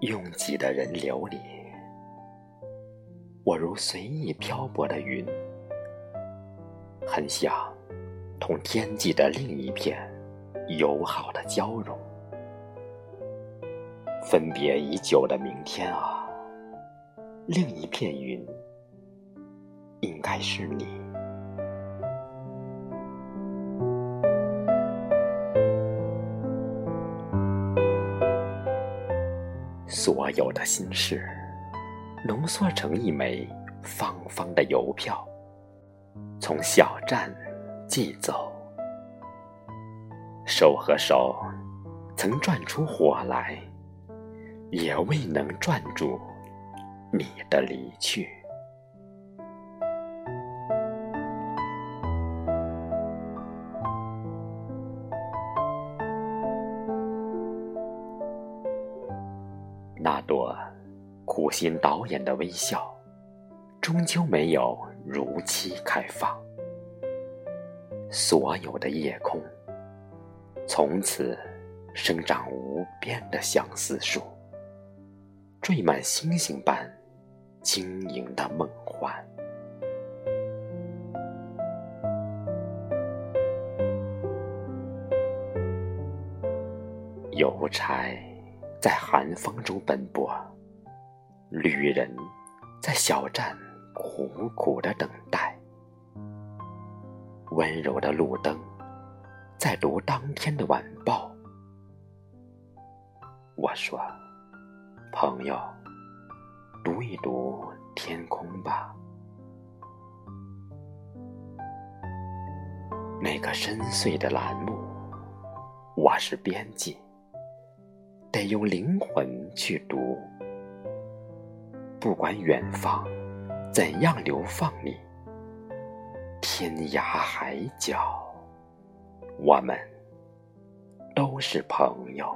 拥挤的人流里，我如随意漂泊的云，很想同天际的另一片友好的交融。分别已久的明天啊，另一片云，应该是你。所有的心事，浓缩成一枚方方的邮票，从小站寄走。手和手，曾转出火来。也未能转住你的离去。那朵苦心导演的微笑，终究没有如期开放。所有的夜空，从此生长无边的相思树。缀满星星般晶莹的梦幻，邮差在寒风中奔波，旅人在小站苦苦的等待，温柔的路灯在读当天的晚报。我说。朋友，读一读天空吧。那个深邃的栏目，我是编辑，得用灵魂去读。不管远方怎样流放你，天涯海角，我们都是朋友。